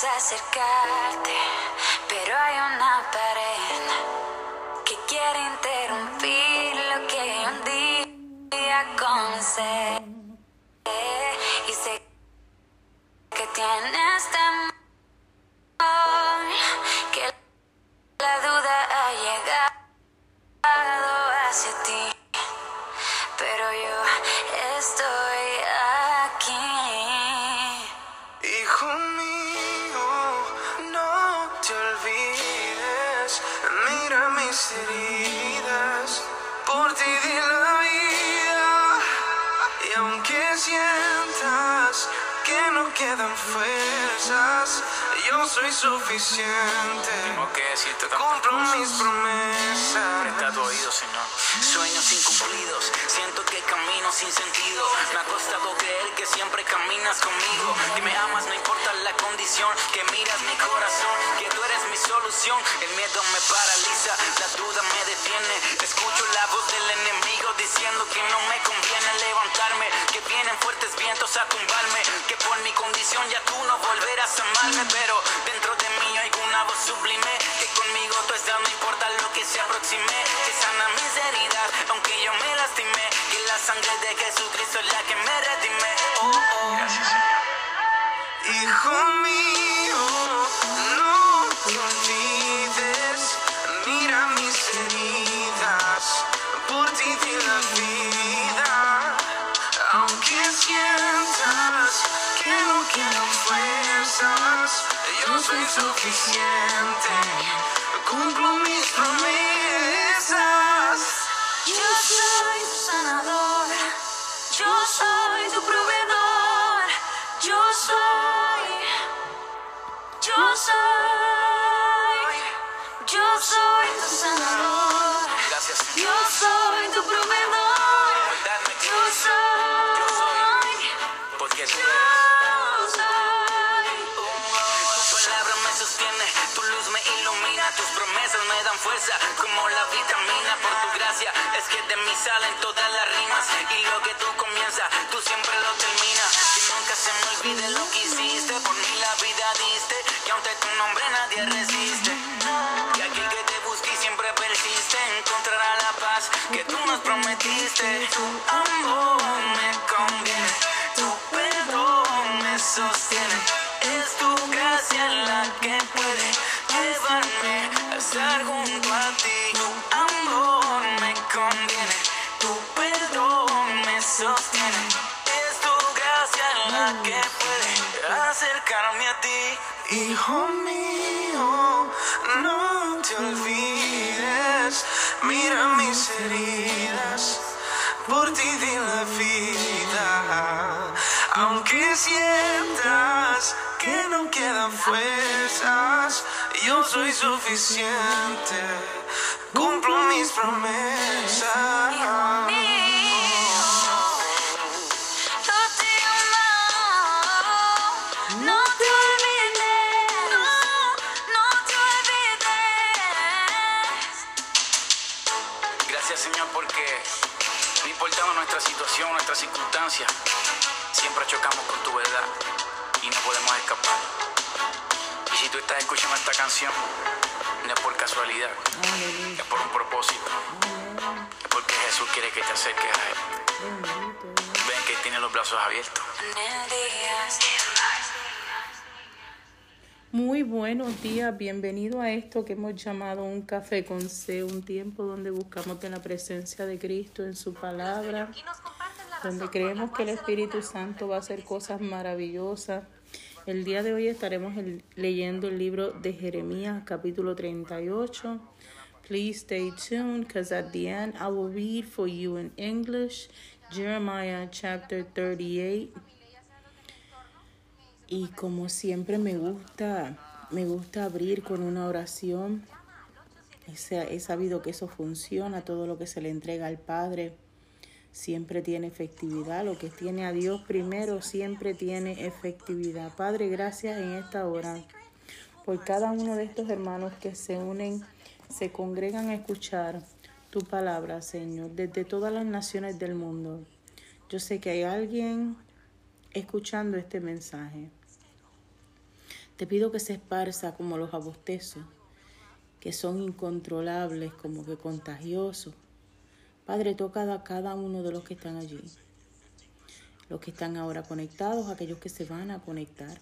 acercarte, suficiente. Tengo que decirte tantas Cumplo mis promesas. Presta tu oído, Señor. Sueños incumplidos, siento que camino sin sentido. Me ha costado creer que siempre caminas conmigo. Que me amas, no importa la condición. Que miras mi corazón, que tú eres mi solución. El miedo me paraliza, la duda me detiene. Escucho la voz del enemigo diciendo que no me conviene levantarme. Que vienen fuertes vientos a tumbarme. Que por mi condición ya tú no volverás a amarme. Pero dentro sublime. Que conmigo tú estás, no importa lo que se aproxime. Que sana mis heridas, aunque yo me lastimé. Que la sangre de Jesucristo es la que me redime. Oh, oh. Gracias, Señor. Hijo mío, no te olvides, mira mis heridas, por ti di la vida, aunque sientas que no quedan fuerzas, soy suficiente, cumplo mis promesas. Yo soy tu sanador, yo soy tu proveedor, que de mí salen todas las rimas y lo que tú comienzas, tú siempre lo terminas. Que nunca se me olvide lo que hiciste, por mí la vida diste, que ante tu nombre nadie resiste. Que aquel que te busque y siempre persiste encontrará la paz que tú nos prometiste. Tu amor me conviene, tu perdón me sostiene. Es tu gracia la que puede llevarme a estar junto a ti. Hijo mío, no te olvides, mira mis heridas, por ti di la vida, aunque sientas que no quedan fuerzas, yo soy suficiente, cumplo mis promesas. Nuestra situación, nuestra circunstancia, siempre chocamos con tu verdad y no podemos escapar. Y si tú estás escuchando esta canción, no es por casualidad, es por un propósito, es porque Jesús quiere que te acerques a Él. Ven que tiene los brazos abiertos. Muy buenos días, bienvenido a esto que hemos llamado un café con C, un tiempo donde buscamos de la presencia de Cristo en su palabra, donde creemos que el Espíritu Santo va a hacer cosas maravillosas. El día de hoy estaremos el- leyendo el libro de Jeremías, capítulo 38. Please stay tuned because at the end I will read for you in English Jeremiah chapter 38. Y como siempre me gusta, me gusta abrir con una oración. He, sabido que eso funciona, todo lo que se le entrega al Padre siempre tiene efectividad. Lo que tiene a Dios primero siempre tiene efectividad. Padre, gracias en esta hora por cada uno de estos hermanos que se unen, se congregan a escuchar tu palabra, Señor, desde todas las naciones del mundo. Yo sé que hay alguien escuchando este mensaje. Te pido que se esparza como los abostezos, que son incontrolables, como que contagiosos. Padre, toca a cada uno de los que están allí, los que están ahora conectados, aquellos que se van a conectar.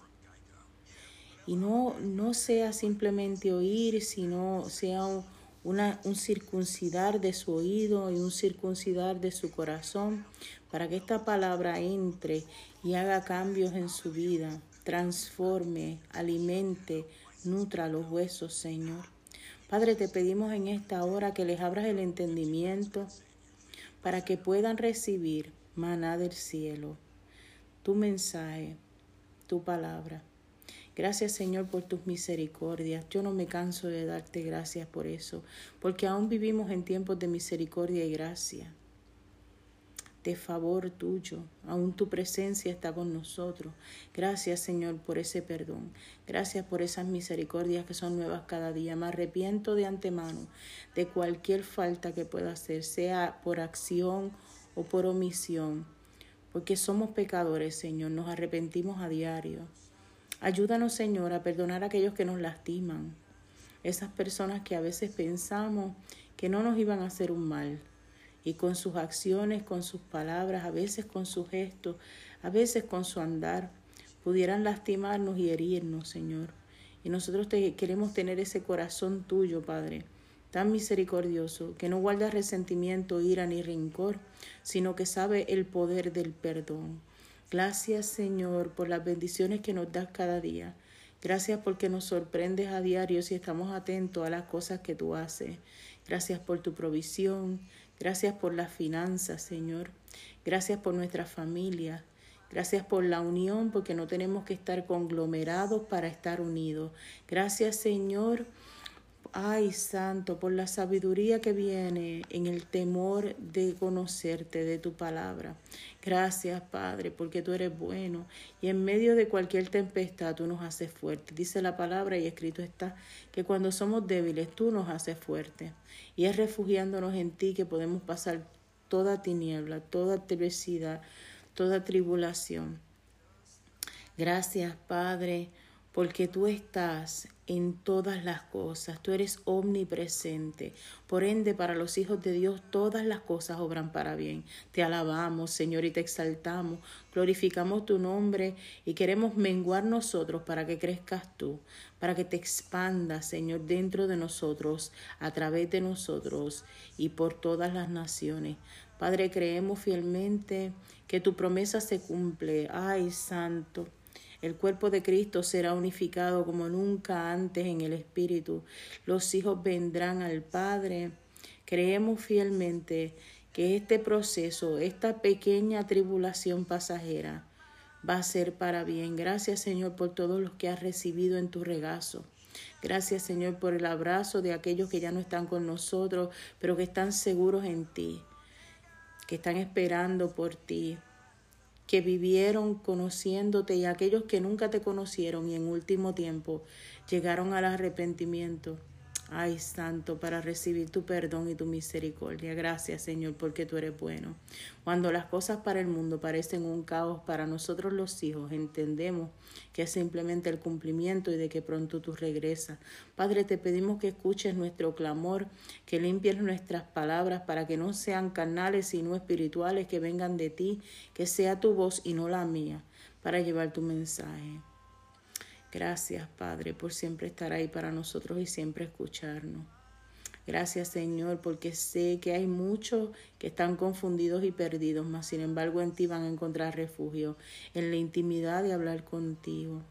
Y no, no sea simplemente oír, sino sea un, una, un circuncidar de su oído y un circuncidar de su corazón para que esta palabra entre y haga cambios en su vida, transforme, alimente, nutra los huesos, Señor. Padre, te pedimos en esta hora que les abras el entendimiento para que puedan recibir maná del cielo, tu mensaje, tu palabra. Gracias Señor por tus misericordias. Yo no me canso de darte gracias por eso, porque aún vivimos en tiempos de misericordia y gracia, de favor tuyo. Aún tu presencia está con nosotros. Gracias Señor por ese perdón. Gracias por esas misericordias que son nuevas cada día. Me arrepiento de antemano de cualquier falta que pueda hacer, sea por acción o por omisión, porque somos pecadores, Señor. Nos arrepentimos a diario. Ayúdanos, Señor, a perdonar a aquellos que nos lastiman, esas personas que a veces pensamos que no nos iban a hacer un mal, y con sus acciones, con sus palabras, a veces con sus gestos, a veces con su andar, pudieran lastimarnos y herirnos, Señor. Y nosotros te queremos tener ese corazón tuyo, Padre, tan misericordioso, que no guarda resentimiento, ira ni rencor, sino que sabe el poder del perdón. Gracias Señor por las bendiciones que nos das cada día. Gracias porque nos sorprendes a diario si estamos atentos a las cosas que tú haces. Gracias por tu provisión. Gracias por las finanzas, Señor. Gracias por nuestra familia. Gracias por la unión, porque no tenemos que estar conglomerados para estar unidos. Gracias, Señor Ay, Santo, por la sabiduría que viene en el temor de conocerte, de tu palabra. Gracias, Padre, porque tú eres bueno y en medio de cualquier tempestad tú nos haces fuerte. Dice la palabra y escrito está que cuando somos débiles tú nos haces fuerte. Y es refugiándonos en ti que podemos pasar toda tiniebla, toda adversidad, toda tribulación. Gracias, Padre porque tú estás en todas las cosas, tú eres omnipresente. Por ende, para los hijos de Dios todas las cosas obran para bien. Te alabamos, Señor, y te exaltamos, glorificamos tu nombre y queremos menguar nosotros para que crezcas tú, para que te expandas, Señor, dentro de nosotros, a través de nosotros y por todas las naciones. Padre, creemos fielmente que tu promesa se cumple. Ay, Santo. El cuerpo de Cristo será unificado como nunca antes en el Espíritu. Los hijos vendrán al Padre. Creemos fielmente que este proceso, esta pequeña tribulación pasajera, va a ser para bien. Gracias Señor por todos los que has recibido en tu regazo. Gracias Señor por el abrazo de aquellos que ya no están con nosotros, pero que están seguros en ti, que están esperando por ti que vivieron conociéndote y aquellos que nunca te conocieron y en último tiempo llegaron al arrepentimiento. Ay, Santo, para recibir tu perdón y tu misericordia. Gracias, Señor, porque tú eres bueno. Cuando las cosas para el mundo parecen un caos, para nosotros los hijos entendemos que es simplemente el cumplimiento y de que pronto tú regresas. Padre, te pedimos que escuches nuestro clamor, que limpies nuestras palabras para que no sean carnales sino espirituales, que vengan de ti, que sea tu voz y no la mía, para llevar tu mensaje. Gracias, Padre, por siempre estar ahí para nosotros y siempre escucharnos. Gracias, Señor, porque sé que hay muchos que están confundidos y perdidos, mas sin embargo en ti van a encontrar refugio, en la intimidad de hablar contigo.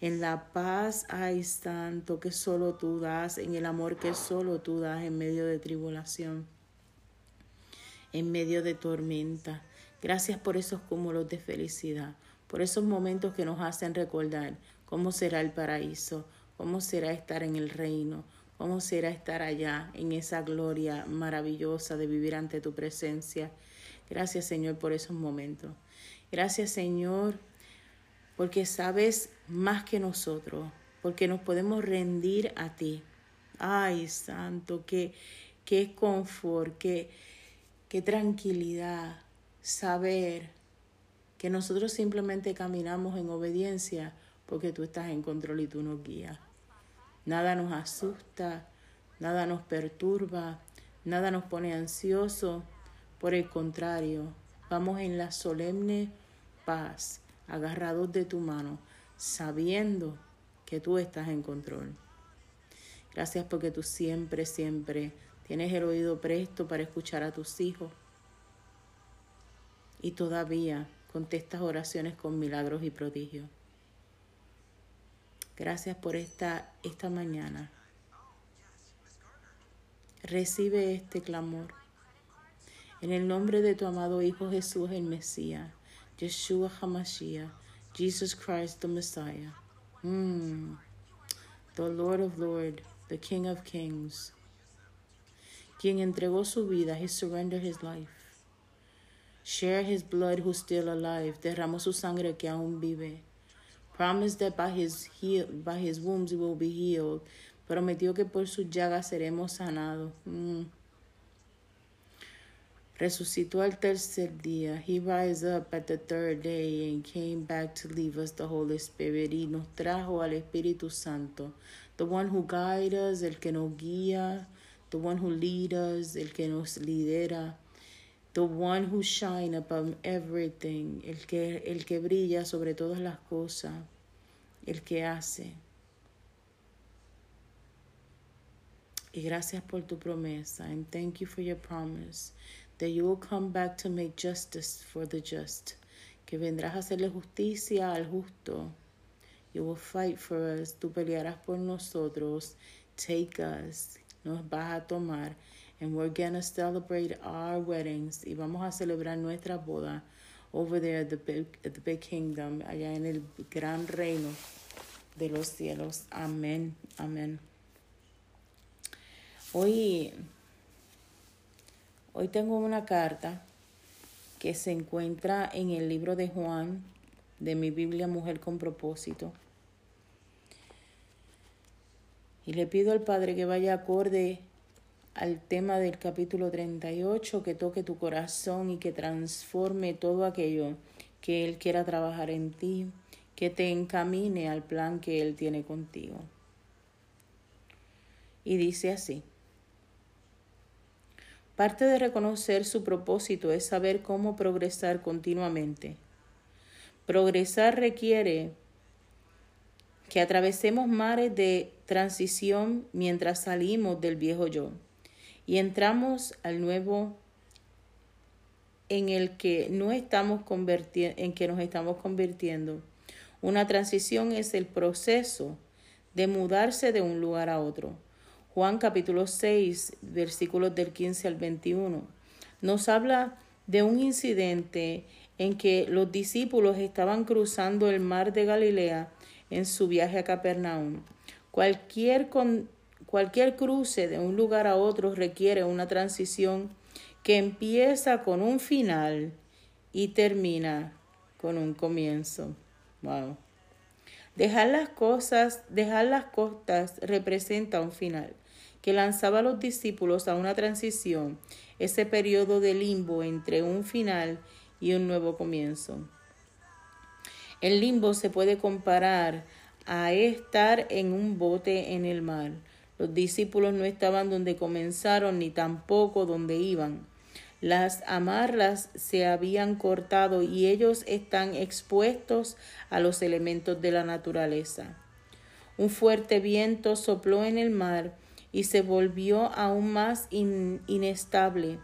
En la paz hay santo que solo tú das, en el amor que solo tú das en medio de tribulación, en medio de tormenta. Gracias por esos cúmulos de felicidad, por esos momentos que nos hacen recordar cómo será el paraíso, cómo será estar en el reino, cómo será estar allá en esa gloria maravillosa de vivir ante tu presencia. Gracias Señor por esos momentos. Gracias Señor porque sabes más que nosotros, porque nos podemos rendir a ti. Ay, Santo, qué, qué confort, qué, qué tranquilidad saber que nosotros simplemente caminamos en obediencia porque tú estás en control y tú nos guías. Nada nos asusta, nada nos perturba, nada nos pone ansioso. Por el contrario, vamos en la solemne paz, agarrados de tu mano, sabiendo que tú estás en control. Gracias porque tú siempre, siempre tienes el oído presto para escuchar a tus hijos. Y todavía contestas oraciones con milagros y prodigios. Gracias por esta, esta mañana. Recibe este clamor. En el nombre de tu amado Hijo Jesús el Mesías, Yeshua HaMashiach, Jesus Christ the Messiah, mm, the Lord of Lords, the King of Kings, quien entregó su vida, he surrendered his life. Share his blood who's still alive, derramó su sangre que aún vive. Promise that by his, heal, by his wounds we will be healed. Prometió que por sus llagas seremos sanados. Mm. Resucitó al tercer día. He rise up at the third day and came back to leave us the Holy Spirit. Y nos trajo al Espíritu Santo. The one who guides us, el que nos guía. The one who leads us, el que nos lidera. The one who shine above everything. El que, el que brilla sobre todas las cosas. El que hace. Y gracias por tu promesa. And thank you for your promise that you will come back to make justice for the just. Que vendrás a hacerle justicia al justo. You will fight for us. Tú pelearás por nosotros. Take us. Nos vas a tomar. And we're gonna celebrate our weddings. Y vamos a celebrar nuestra boda over there at the big, at the big kingdom. Allá en el gran reino de los cielos. Amén. Amén. Hoy, hoy tengo una carta que se encuentra en el libro de Juan de mi Biblia Mujer con propósito. Y le pido al Padre que vaya acorde al tema del capítulo 38, que toque tu corazón y que transforme todo aquello que Él quiera trabajar en ti, que te encamine al plan que Él tiene contigo. Y dice así. Parte de reconocer su propósito es saber cómo progresar continuamente. Progresar requiere que atravesemos mares de transición mientras salimos del viejo yo y entramos al nuevo en el que no estamos en que nos estamos convirtiendo. Una transición es el proceso de mudarse de un lugar a otro. Juan capítulo 6, versículos del 15 al 21, nos habla de un incidente en que los discípulos estaban cruzando el mar de Galilea en su viaje a Capernaum. Cualquier, cualquier cruce de un lugar a otro requiere una transición que empieza con un final y termina con un comienzo. Wow. Dejar las cosas, dejar las costas representa un final que lanzaba a los discípulos a una transición, ese periodo de limbo entre un final y un nuevo comienzo. El limbo se puede comparar a estar en un bote en el mar. Los discípulos no estaban donde comenzaron ni tampoco donde iban. Las amarras se habían cortado y ellos están expuestos a los elementos de la naturaleza. Un fuerte viento sopló en el mar y se volvió aún más inestable,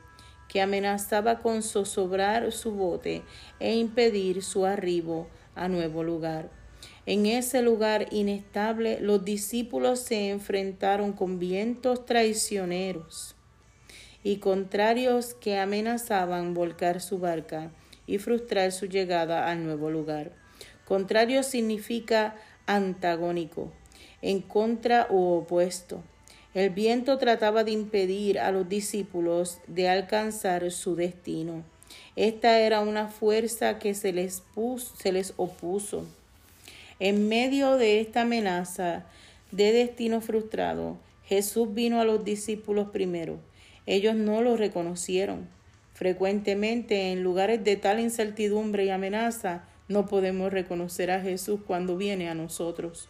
que amenazaba con zozobrar su bote e impedir su arribo a nuevo lugar. En ese lugar inestable los discípulos se enfrentaron con vientos traicioneros y contrarios que amenazaban volcar su barca y frustrar su llegada al nuevo lugar. Contrario significa antagónico, en contra u opuesto. El viento trataba de impedir a los discípulos de alcanzar su destino. Esta era una fuerza que se les, se les opuso. En medio de esta amenaza de destino frustrado, Jesús vino a los discípulos primero. Ellos no lo reconocieron. Frecuentemente en lugares de tal incertidumbre y amenaza, No podemos reconocer a Jesús cuando viene a nosotros.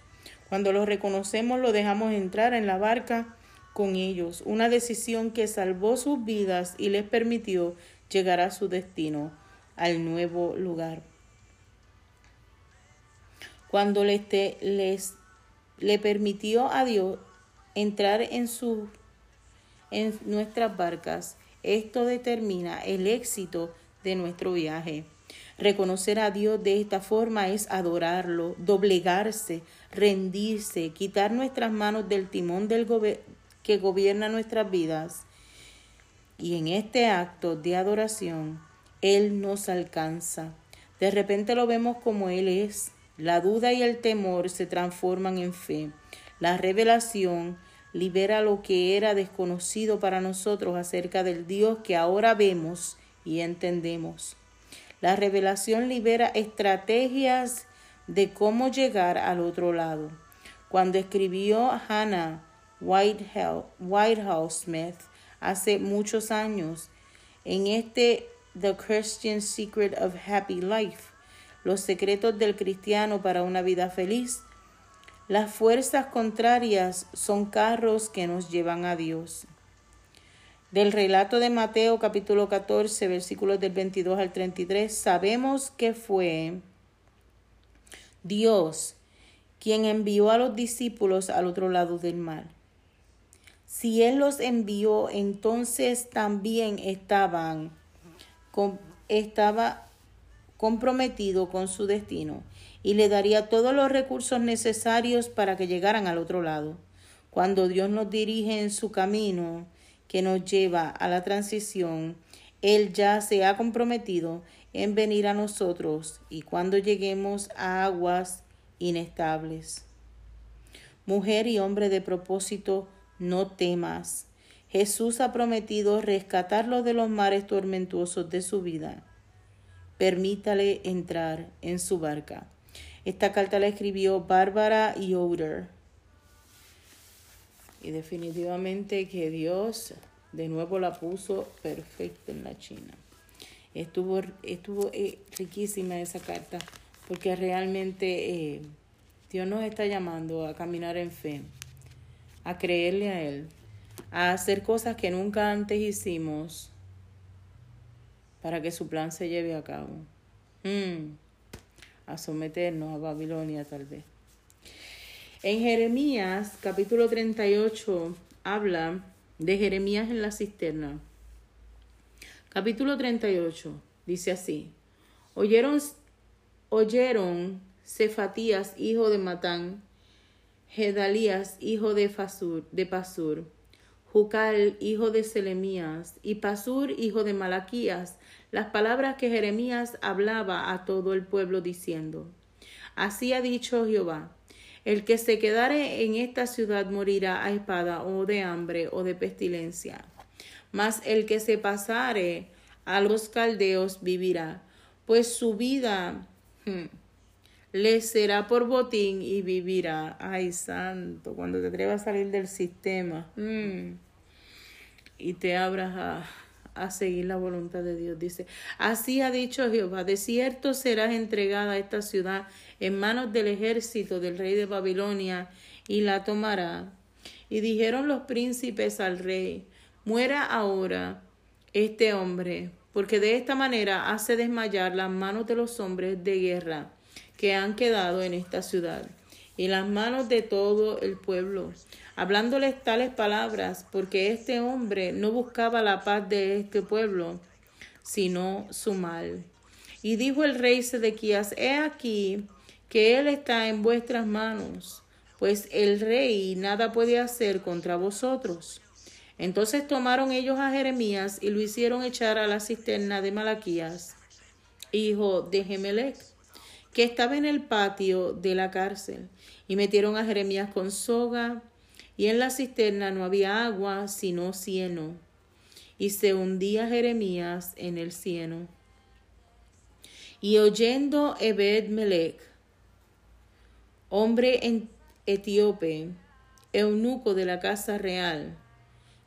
Cuando lo reconocemos, lo dejamos entrar en la barca con ellos, una decisión que salvó sus vidas y les permitió llegar a su destino, al nuevo lugar. Cuando les, le permitió a Dios entrar en su en nuestras barcas, esto determina el éxito de nuestro viaje. Reconocer a Dios de esta forma es adorarlo, doblegarse, rendirse, quitar nuestras manos del timón del que gobierna nuestras vidas. Y en este acto de adoración, Él nos alcanza. De repente lo vemos como Él es. La duda y el temor se transforman en fe. La revelación libera lo que era desconocido para nosotros acerca del Dios que ahora vemos y entendemos. La revelación libera estrategias de cómo llegar al otro lado. Cuando escribió Hannah Whitehouse Smith hace muchos años en este The Christian Secret of Happy Life, los secretos del cristiano para una vida feliz, las fuerzas contrarias son carros que nos llevan a Dios. Del relato de Mateo capítulo 14 versículos del 22 al 33 sabemos que fue Dios quien envió a los discípulos al otro lado del mar. Si Él los envió, entonces también estaban, estaba comprometido con su destino y le daría todos los recursos necesarios para que llegaran al otro lado. Cuando Dios nos dirige en su camino que nos lleva a la transición, Él ya se ha comprometido en venir a nosotros y cuando lleguemos a aguas inestables. Mujer y hombre de propósito, no temas. Jesús ha prometido rescatarlo de los mares tormentuosos de su vida. Permítale entrar en su barca. Esta carta la escribió Bárbara Yoder. Y definitivamente que Dios de nuevo la puso perfecta en la China. Estuvo, estuvo eh, riquísima esa carta porque realmente eh, Dios nos está llamando a caminar en fe, a creerle a Él, a hacer cosas que nunca antes hicimos para que su plan se lleve a cabo. Mm a someternos a Babilonia tal vez. En Jeremías capítulo 38 habla de Jeremías en la cisterna. Capítulo 38 dice así, oyeron, oyeron Cefatías, hijo de Matán, Gedalías, hijo de Pasur, Jucal, hijo de Selemías, y Pasur, hijo de Malaquías, las palabras que Jeremías hablaba a todo el pueblo diciendo, Así ha dicho Jehová, el que se quedare en esta ciudad morirá a espada o de hambre o de pestilencia, mas el que se pasare a los caldeos vivirá, pues su vida hmm, le será por botín y vivirá. Ay, santo, cuando te atrevas a salir del sistema hmm, y te abras a a seguir la voluntad de Dios. Dice, así ha dicho Jehová, de cierto serás entregada esta ciudad en manos del ejército del rey de Babilonia y la tomará. Y dijeron los príncipes al rey, muera ahora este hombre, porque de esta manera hace desmayar las manos de los hombres de guerra que han quedado en esta ciudad y las manos de todo el pueblo hablándoles tales palabras, porque este hombre no buscaba la paz de este pueblo, sino su mal. Y dijo el rey Sedequías, he aquí que él está en vuestras manos, pues el rey nada puede hacer contra vosotros. Entonces tomaron ellos a Jeremías y lo hicieron echar a la cisterna de Malaquías, hijo de Gemelec, que estaba en el patio de la cárcel, y metieron a Jeremías con soga y en la cisterna no había agua sino cieno, y se hundía Jeremías en el cieno. Y oyendo Ebed Melech, hombre en etíope, eunuco de la casa real,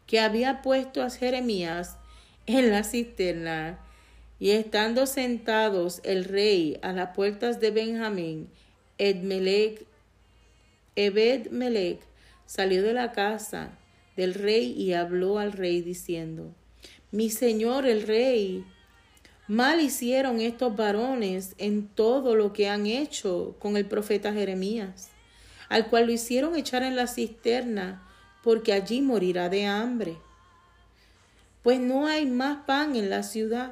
que había puesto a Jeremías en la cisterna, Y estando sentados el rey a las puertas de Benjamín, Edmelech, Ebed-Melech salió de la casa del rey y habló al rey diciendo, Mi señor el rey, mal hicieron estos varones en todo lo que han hecho con el profeta Jeremías, al cual lo hicieron echar en la cisterna, porque allí morirá de hambre. Pues no hay más pan en la ciudad.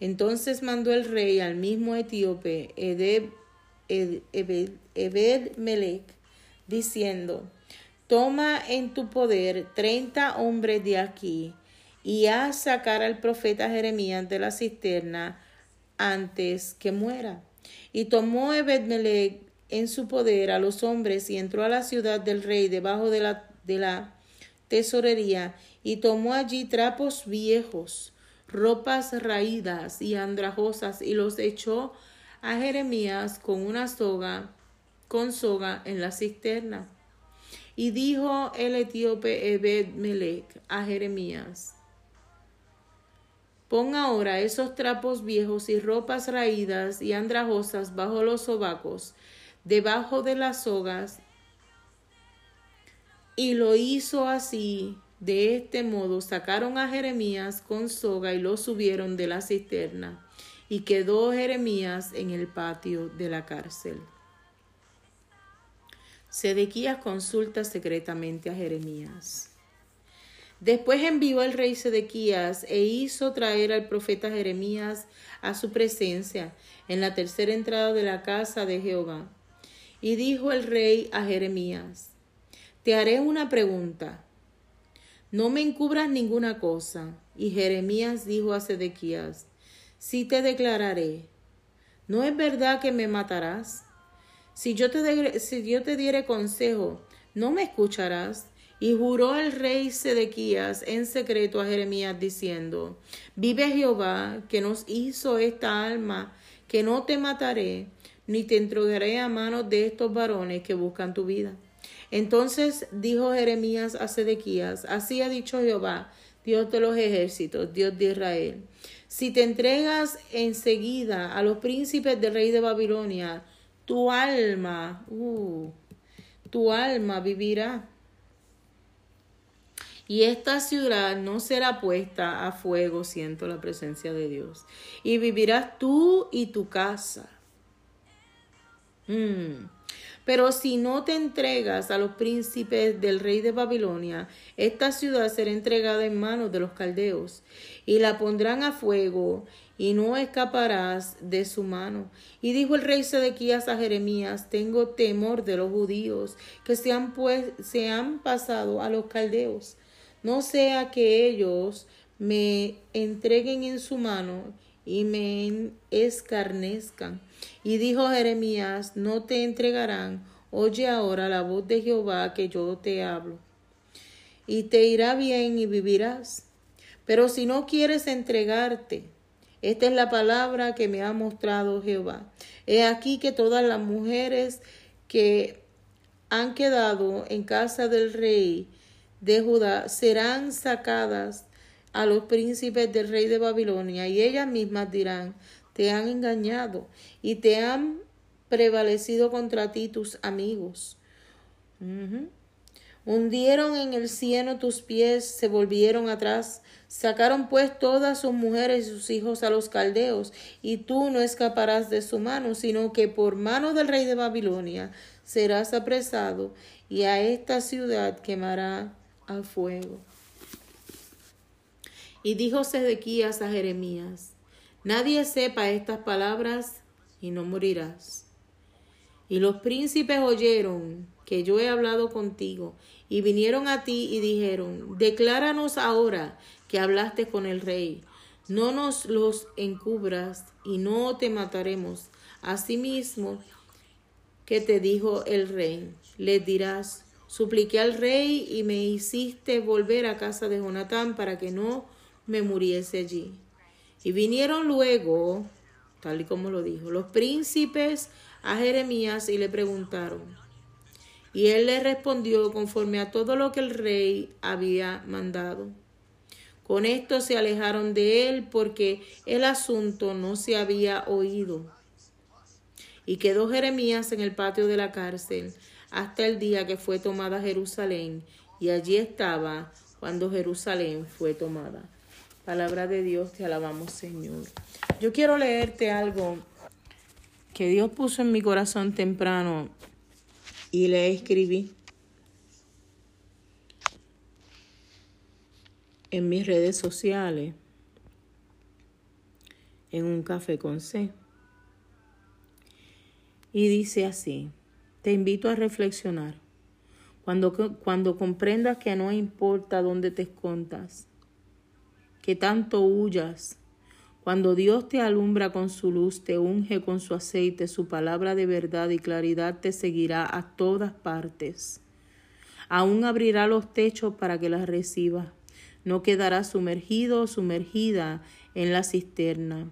Entonces mandó el rey al mismo etíope, Edeb, Ed- Ebed, Ebed-Melech, diciendo, Toma en tu poder treinta hombres de aquí y haz sacar al profeta Jeremías de la cisterna antes que muera. Y tomó Ebed-Melech en su poder a los hombres y entró a la ciudad del rey debajo de la, de la tesorería y tomó allí trapos viejos, ropas raídas y andrajosas y los echó a Jeremías con una soga, con soga en la cisterna. Y dijo el etíope Ebed-Melech a Jeremías, Pon ahora esos trapos viejos y ropas raídas y andrajosas bajo los sobacos, debajo de las sogas. Y lo hizo así. De este modo sacaron a Jeremías con soga y lo subieron de la cisterna. Y quedó Jeremías en el patio de la cárcel. Sedequías consulta secretamente a Jeremías. Después envió el rey Sedequías e hizo traer al profeta Jeremías a su presencia en la tercera entrada de la casa de Jehová. Y dijo el rey a Jeremías, Te haré una pregunta. No me encubras ninguna cosa. Y Jeremías dijo a Sedequías, Sí te declararé. ¿No es verdad que me matarás? Si yo te, si yo te diere consejo, ¿no me escucharás? Y juró el rey Sedequías en secreto a Jeremías diciendo, Vive Jehová, que nos hizo esta alma, que no te mataré, ni te entregaré a manos de estos varones que buscan tu vida. Entonces dijo Jeremías a Sedequías, Así ha dicho Jehová, Dios de los ejércitos, Dios de Israel. Si te entregas enseguida a los príncipes del rey de Babilonia, tu alma, uh, tu alma vivirá. Y esta ciudad no será puesta a fuego, siento la presencia de Dios. Y vivirás tú y tu casa. Mm. Pero si no te entregas a los príncipes del rey de Babilonia, esta ciudad será entregada en manos de los caldeos, y la pondrán a fuego, y no escaparás de su mano. Y dijo el rey Sedequías a Jeremías, tengo temor de los judíos que se han, pues, se han pasado a los caldeos, no sea que ellos me entreguen en su mano y me escarnezcan. Y dijo Jeremías, no te entregarán, oye ahora la voz de Jehová que yo te hablo. Y te irá bien y vivirás. Pero si no quieres entregarte, esta es la palabra que me ha mostrado Jehová. He aquí que todas las mujeres que han quedado en casa del rey de Judá serán sacadas a los príncipes del rey de Babilonia y ellas mismas dirán, te han engañado y te han prevalecido contra ti tus amigos. Hundieron en el cieno tus pies, se volvieron atrás, sacaron pues todas sus mujeres y sus hijos a los caldeos, y tú no escaparás de su mano, sino que por mano del rey de Babilonia serás apresado, y a esta ciudad quemará a fuego. Y dijo Sedequías a Jeremías, Nadie sepa estas palabras y no morirás. Y los príncipes oyeron que yo he hablado contigo y vinieron a ti y dijeron, decláranos ahora que hablaste con el rey. No nos los encubras y no te mataremos. Asimismo que te dijo el rey, les dirás, supliqué al rey y me hiciste volver a casa de Jonatán para que no me muriese allí. Y vinieron luego, tal y como lo dijo, los príncipes a Jeremías y le preguntaron. Y él le respondió conforme a todo lo que el rey había mandado. Con esto se alejaron de él porque el asunto no se había oído. Y quedó Jeremías en el patio de la cárcel hasta el día que fue tomada Jerusalén, y allí estaba cuando Jerusalén fue tomada. Palabra de Dios, te alabamos Señor. Yo quiero leerte algo que Dios puso en mi corazón temprano y le escribí en mis redes sociales en un café con C. Y dice así, te invito a reflexionar. Cuando, cuando comprendas que no importa dónde te escondas, que tanto huyas, cuando Dios te alumbra con su luz, te unge con su aceite, su palabra de verdad y claridad te seguirá a todas partes. Aún abrirá los techos para que las recibas. No quedará sumergido o sumergida en la cisterna.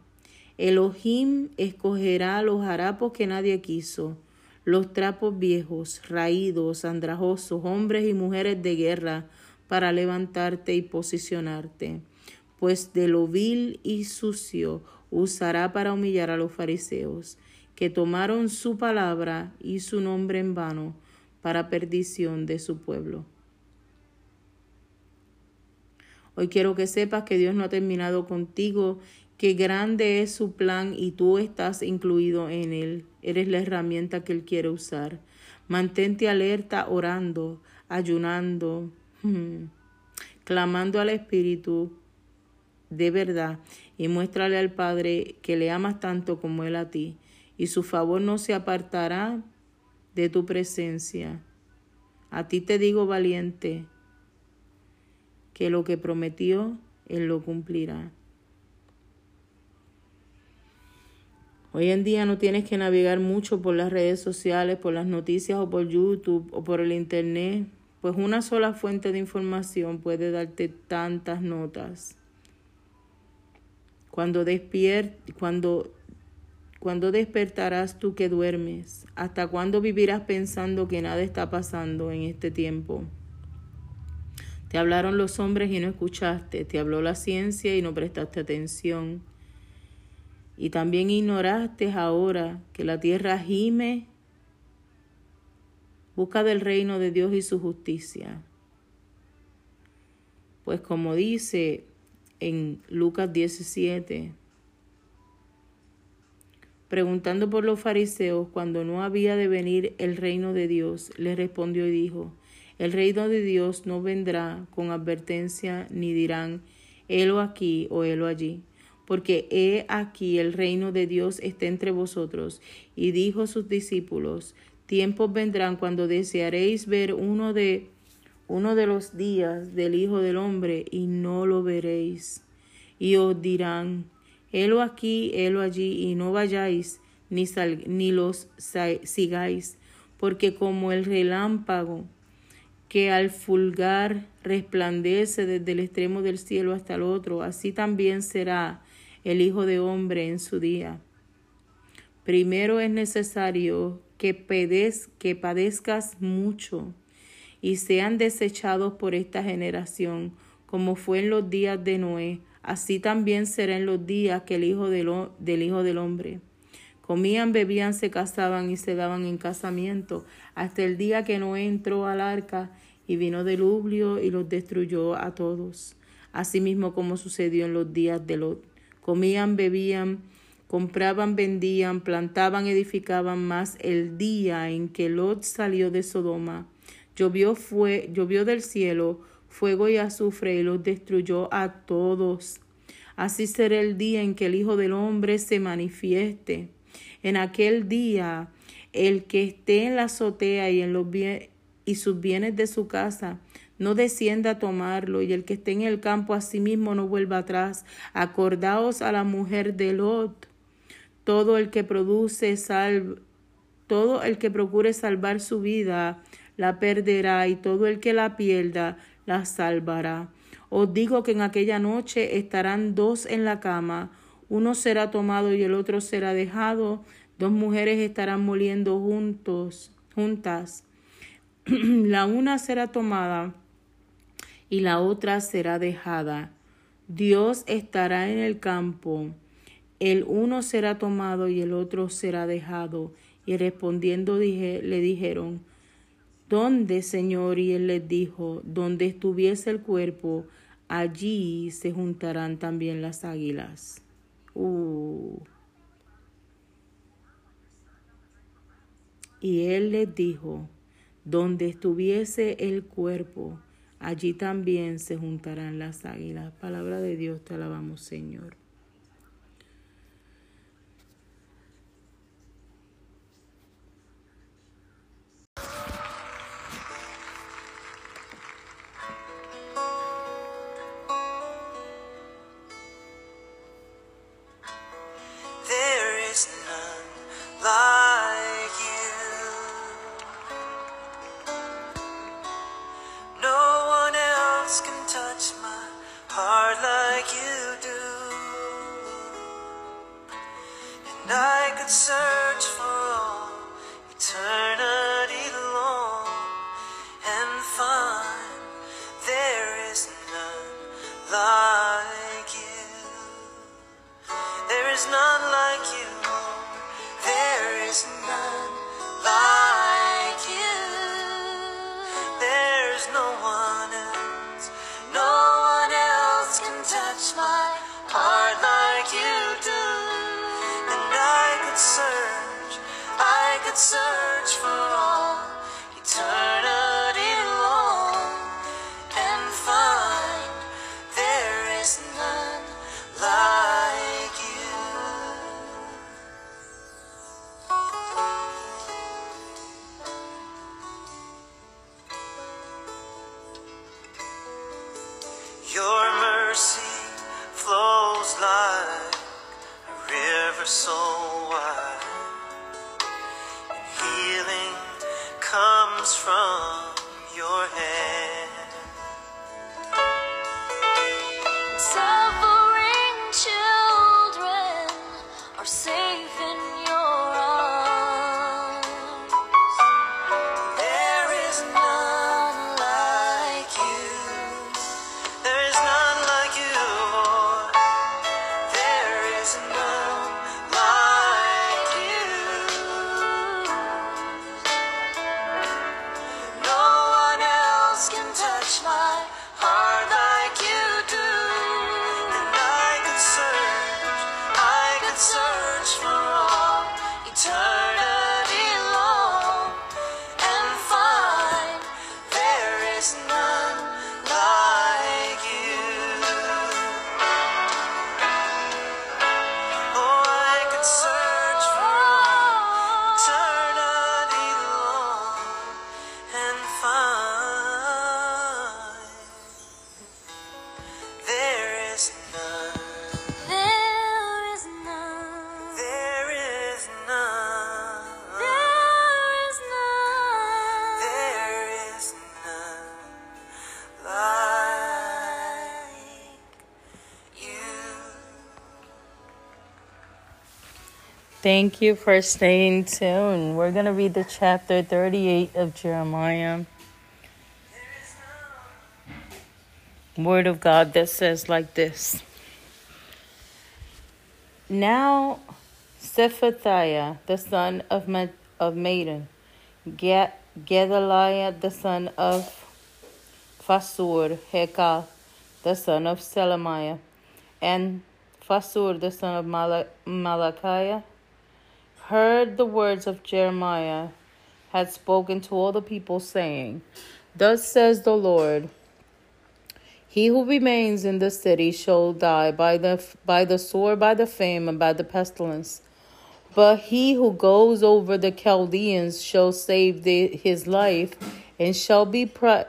Elohim escogerá los harapos que nadie quiso, los trapos viejos, raídos, andrajosos, hombres y mujeres de guerra, para levantarte y posicionarte. Pues de lo vil y sucio usará para humillar a los fariseos, que tomaron su palabra y su nombre en vano para perdición de su pueblo. Hoy quiero que sepas que Dios no ha terminado contigo, que grande es su plan y tú estás incluido en él. Eres la herramienta que Él quiere usar. Mantente alerta orando, ayunando, clamando al Espíritu de verdad y muéstrale al Padre que le amas tanto como Él a ti y su favor no se apartará de tu presencia. A ti te digo, valiente, que lo que prometió, Él lo cumplirá. Hoy en día no tienes que navegar mucho por las redes sociales, por las noticias o por YouTube o por el Internet, pues una sola fuente de información puede darte tantas notas. Cuando, despiert cuando, cuando despertarás tú que duermes, hasta cuándo vivirás pensando que nada está pasando en este tiempo. Te hablaron los hombres y no escuchaste, te habló la ciencia y no prestaste atención. Y también ignoraste ahora que la tierra gime, busca del reino de Dios y su justicia. Pues como dice en Lucas 17, preguntando por los fariseos cuando no había de venir el reino de Dios, le respondió y dijo, el reino de Dios no vendrá con advertencia, ni dirán, helo aquí o helo allí, porque he aquí el reino de Dios está entre vosotros. Y dijo sus discípulos, tiempos vendrán cuando desearéis ver uno de uno de los días del Hijo del Hombre y no lo veréis. Y os dirán, helo aquí, helo allí, y no vayáis, ni, ni los sigáis, porque como el relámpago que al fulgar resplandece desde el extremo del cielo hasta el otro, así también será el Hijo de Hombre en su día. Primero es necesario que, que padezcas mucho y sean desechados por esta generación, como fue en los días de Noé, así también será en los días que el Hijo del Hijo del Hombre. Comían, bebían, se casaban y se daban en casamiento, hasta el día que Noé entró al arca y vino diluvio y los destruyó a todos. Asimismo como sucedió en los días de Lot. Comían, bebían, compraban, vendían, plantaban, edificaban más el día en que Lot salió de Sodoma. Llovió, fue, llovió del cielo fuego y azufre y los destruyó a todos. Así será el día en que el Hijo del Hombre se manifieste. En aquel día, el que esté en la azotea y en los y sus bienes de su casa, no descienda a tomarlo, y el que esté en el campo asimismo no vuelva atrás. Acordaos a la mujer de Lot. Todo el que produce sal, todo el que procure salvar su vida la perderá, y todo el que la pierda la salvará. Os digo que en aquella noche estarán dos en la cama, uno será tomado y el otro será dejado, dos mujeres estarán moliendo juntos, juntas. la una será tomada y la otra será dejada. Dios estará en el campo, el uno será tomado y el otro será dejado. Y respondiendo dije, le dijeron, ¿Dónde, Señor? Y él les dijo, donde estuviese el cuerpo, allí se juntarán también las águilas. Uh. Y él les dijo, donde estuviese el cuerpo, allí también se juntarán las águilas. Palabra de Dios, te alabamos, Señor. Thank you for staying tuned. We're going to read the chapter 38 of Jeremiah. Word of God that says like this Now Shephatiah, the son of, Ma- of Maiden, Ge- Gedaliah, the son of Fasur, Hekal, the son of Selemiah, and Fasur, the son of Mala- Malachiah, heard the words of Jeremiah had spoken to all the people, saying, Thus says the Lord, He who remains in the city shall die by the by the sword, by the fame, and by the pestilence. But he who goes over the Chaldeans shall save the, his life, and shall be pri-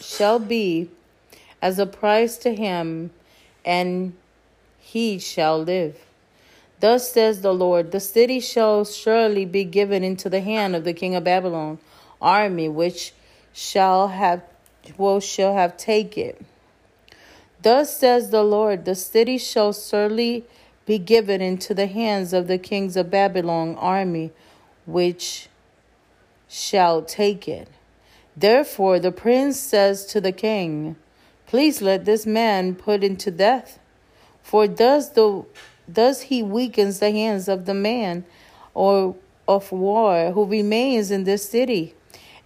shall be as a price to him, and he shall live. Thus says the Lord, the city shall surely be given into the hand of the king of Babylon, army which shall have will shall have take it. Thus says the Lord, the city shall surely be given into the hands of the kings of Babylon army, which shall take it. Therefore the prince says to the king, Please let this man put into death. For does the does he weakens the hands of the man or of war who remains in this city,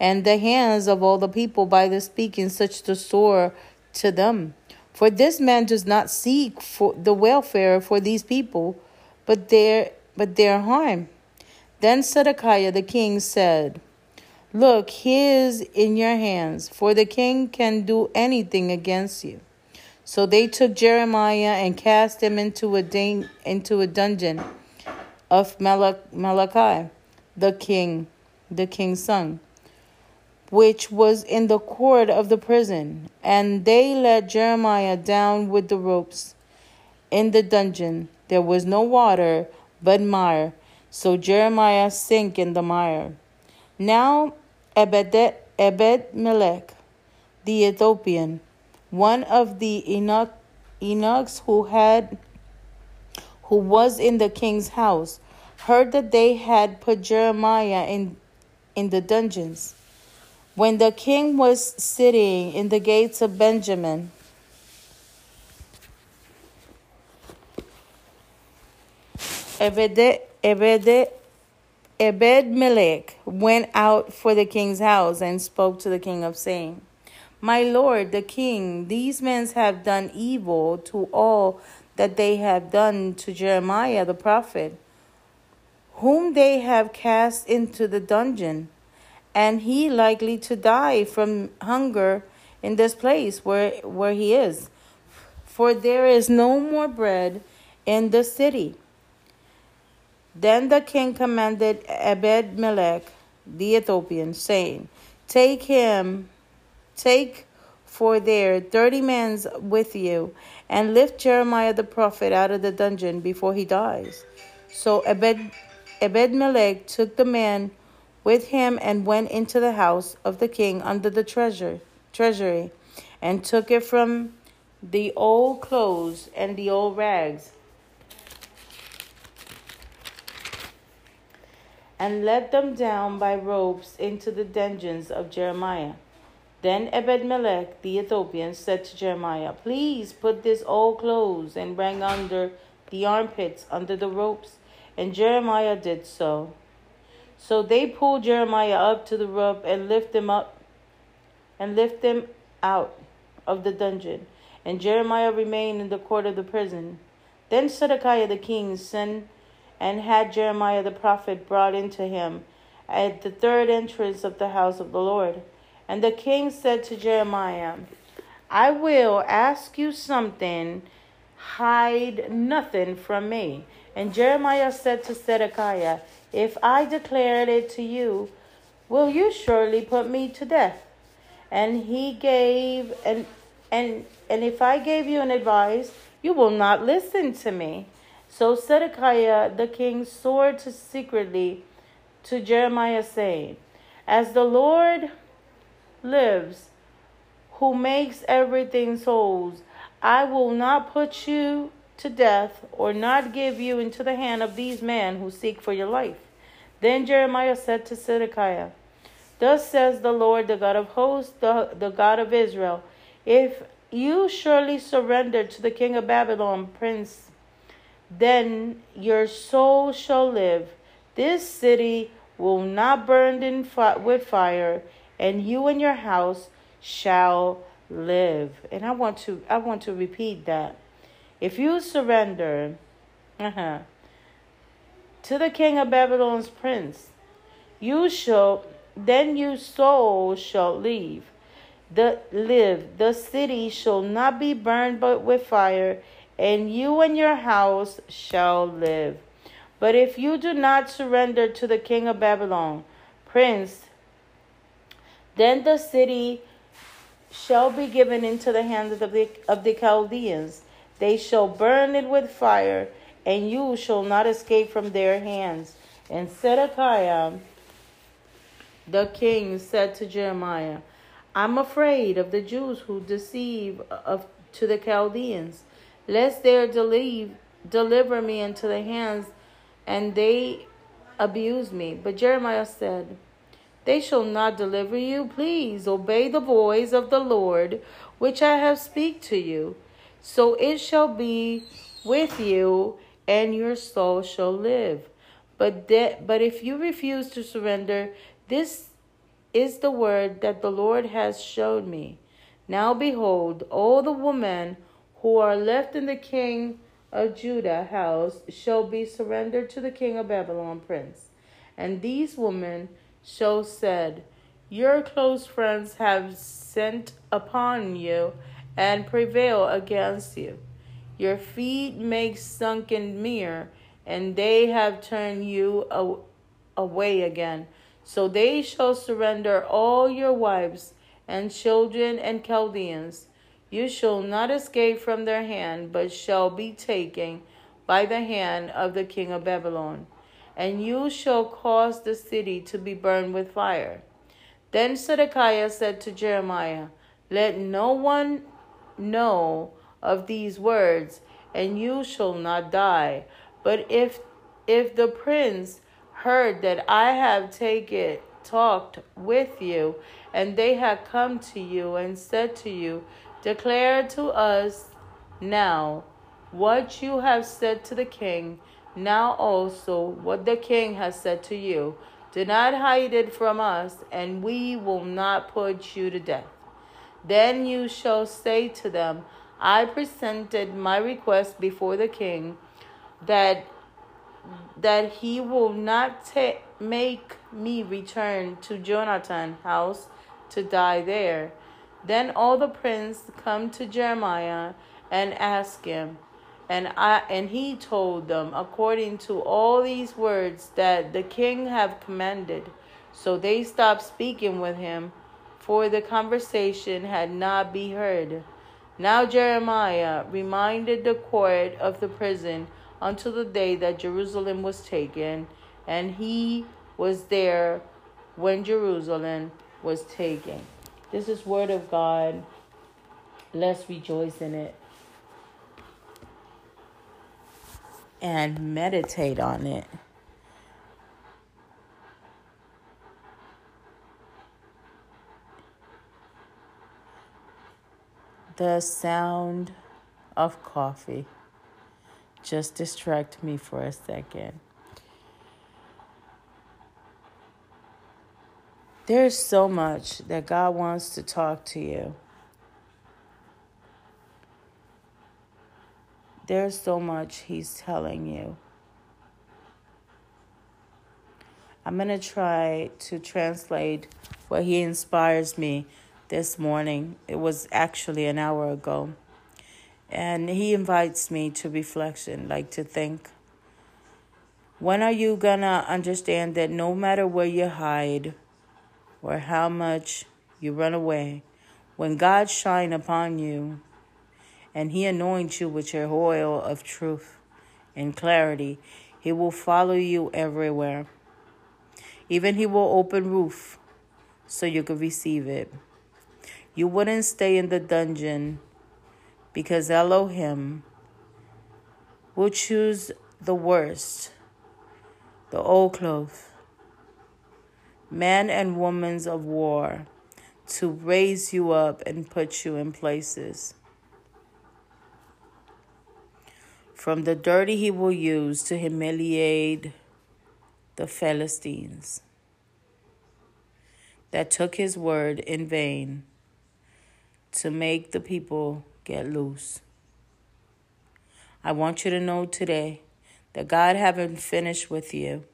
and the hands of all the people by the speaking such the sore to them. For this man does not seek for the welfare for these people, but their but their harm. Then Zedekiah the king said, Look, he is in your hands, for the king can do anything against you. So they took Jeremiah and cast him into a dan- into a dungeon of Malach- Malachi, the king, the king's son, which was in the court of the prison. And they let Jeremiah down with the ropes in the dungeon. There was no water but mire, so Jeremiah sank in the mire. Now Ebed Melech, the Ethiopian, one of the Enoch, Enochs who had who was in the king's house, heard that they had put Jeremiah in in the dungeons. When the king was sitting in the gates of Benjamin, Ebed, Ebed, Ebed Melech went out for the king's house and spoke to the king of saying, My lord, the king, these men have done evil to all that they have done to Jeremiah the prophet, whom they have cast into the dungeon, and he likely to die from hunger in this place where, where he is. For there is no more bread in the city. Then the king commanded Ebed Melech the Ethiopian, saying, Take him, take for there thirty men with you, and lift Jeremiah the prophet out of the dungeon before he dies. So Ebed, Ebed Melech took the man with him and went into the house of the king under the treasure, treasury, and took it from the old clothes and the old rags and let them down by ropes into the dungeons of Jeremiah. Then Ebed-Melech the Ethiopian said to Jeremiah, Please put this old clothes and bring under the armpits under the ropes. And Jeremiah did so. So they pulled Jeremiah up to the rope and lift him up and lift him out of the dungeon. And Jeremiah remained in the court of the prison. Then Zedekiah the king sent and had Jeremiah the prophet brought into him at the third entrance of the house of the Lord. And the king said to Jeremiah, I will ask you something, hide nothing from me. And Jeremiah said to Zedekiah, If I declared it to you, will you surely put me to death? And he gave and and and if I gave you an advice, you will not listen to me. So Zedekiah the king swore to secretly to Jeremiah, saying, As the Lord lives, who makes everything souls, I will not put you to death or not give you into the hand of these men who seek for your life. Then Jeremiah said to Zedekiah, Thus says the Lord, the God of hosts, the, the God of Israel, if you surely surrender to the king of Babylon, prince, then your soul shall live. This city will not burn in fi- with fire, and you and your house shall live. And I want to I want to repeat that. If you surrender uh-huh, to the king of Babylon's prince, you shall then your soul shall leave. The live. The city shall not be burned but with fire, and you and your house shall live. But if you do not surrender to the king of Babylon, prince, then the city shall be given into the hands of the, of the Chaldeans. They shall burn it with fire, and you shall not escape from their hands. And Zedekiah the king said to Jeremiah, I'm afraid of the Jews who deceive of to the Chaldeans, lest they deliver, deliver me into the hands and they abuse me. But Jeremiah said, They shall not deliver you. Please obey the voice of the Lord, which I have speak to you. So it shall be with you, and your soul shall live. But de- but if you refuse to surrender, this is the word that the Lord has showed me. Now behold, all the women who are left in the king of Judah house shall be surrendered to the king of Babylon prince. And these women shall said, Your close friends have sent upon you and prevail against you. Your feet make sunken mirror, and they have turned you away again. So they shall surrender all your wives and children and Chaldeans. You shall not escape from their hand, but shall be taken by the hand of the king of Babylon. And you shall cause the city to be burned with fire. Then Zedekiah said to Jeremiah, Let no one know of these words, and you shall not die. But if if the prince heard that I have taken talked with you, and they have come to you and said to you, Declare to us now what you have said to the king, now also what the king has said to you. Do not hide it from us, and we will not put you to death. Then you shall say to them, I presented my request before the king that that he will not ta- make me return to Jonathan house to die there. Then all the prince come to Jeremiah and ask him, and I and he told them according to all these words that the king have commanded. So they stopped speaking with him, for the conversation had not be heard. Now Jeremiah reminded the court of the prison until the day that Jerusalem was taken, and he was there when Jerusalem was taken. This is word of God. Let's rejoice in it and meditate on it. The sound of coffee just distract me for a second. There's so much that God wants to talk to you. There's so much He's telling you. I'm going to try to translate what He inspires me this morning. It was actually an hour ago. And He invites me to reflection, like to think. When are you going to understand that no matter where you hide, or how much you run away, when God shine upon you and he anoints you with your oil of truth and clarity, he will follow you everywhere. Even he will open roof so you could receive it. You wouldn't stay in the dungeon because Elohim will choose the worst, the old clothes men and women of war, to raise you up and put you in places. From the dirty he will use to humiliate the Philistines that took his word in vain to make the people get loose. I want you to know today that God haven't finished with you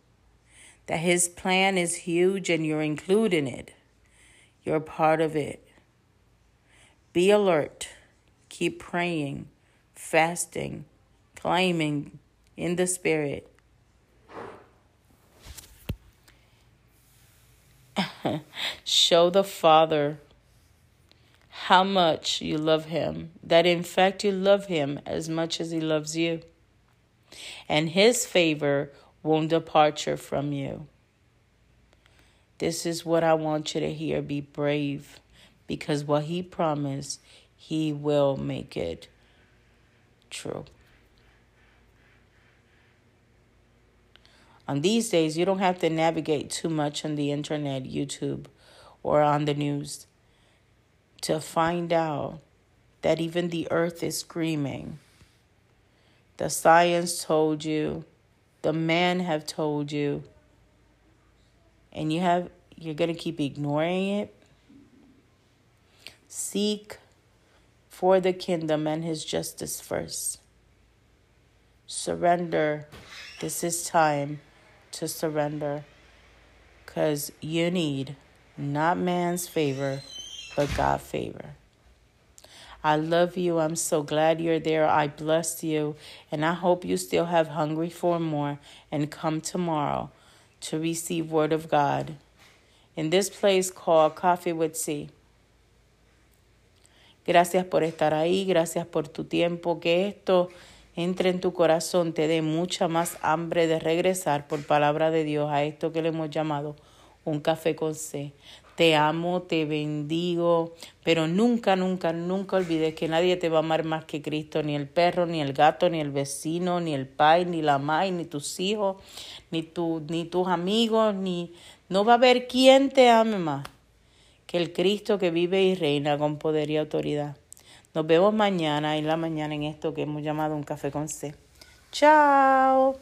that his plan is huge and you're included in it. You're part of it. Be alert. Keep praying, fasting, claiming in the Spirit. Show the Father how much you love Him, that in fact you love Him as much as He loves you. And His favor won't departure from you. This is what I want you to hear. Be brave because what he promised, he will make it true. On these days, you don't have to navigate too much on the internet, YouTube, or on the news to find out that even the earth is screaming. The science told you, the man have told you, and you have you're going to keep ignoring it. Seek for the kingdom and his justice first. Surrender. This is time to surrender because you need not man's favor, but God favor. I love you. I'm so glad you're there. I bless you. And I hope you still have hungry for more and come tomorrow to receive word of God in this place called Coffee with C. Gracias por estar ahí, gracias por tu tiempo, que esto entre en tu corazón, te dé mucha más hambre de regresar por palabra de Dios a esto que le hemos llamado un café con C. Te amo, te bendigo, pero nunca, nunca, nunca olvides que nadie te va a amar más que Cristo, ni el perro, ni el gato, ni el vecino, ni el pai, ni la mai, ni tus hijos, ni, tu, ni tus amigos, ni no va a haber quien te ame más que el Cristo que vive y reina con poder y autoridad. Nos vemos mañana en la mañana en esto que hemos llamado un café con C. Chao.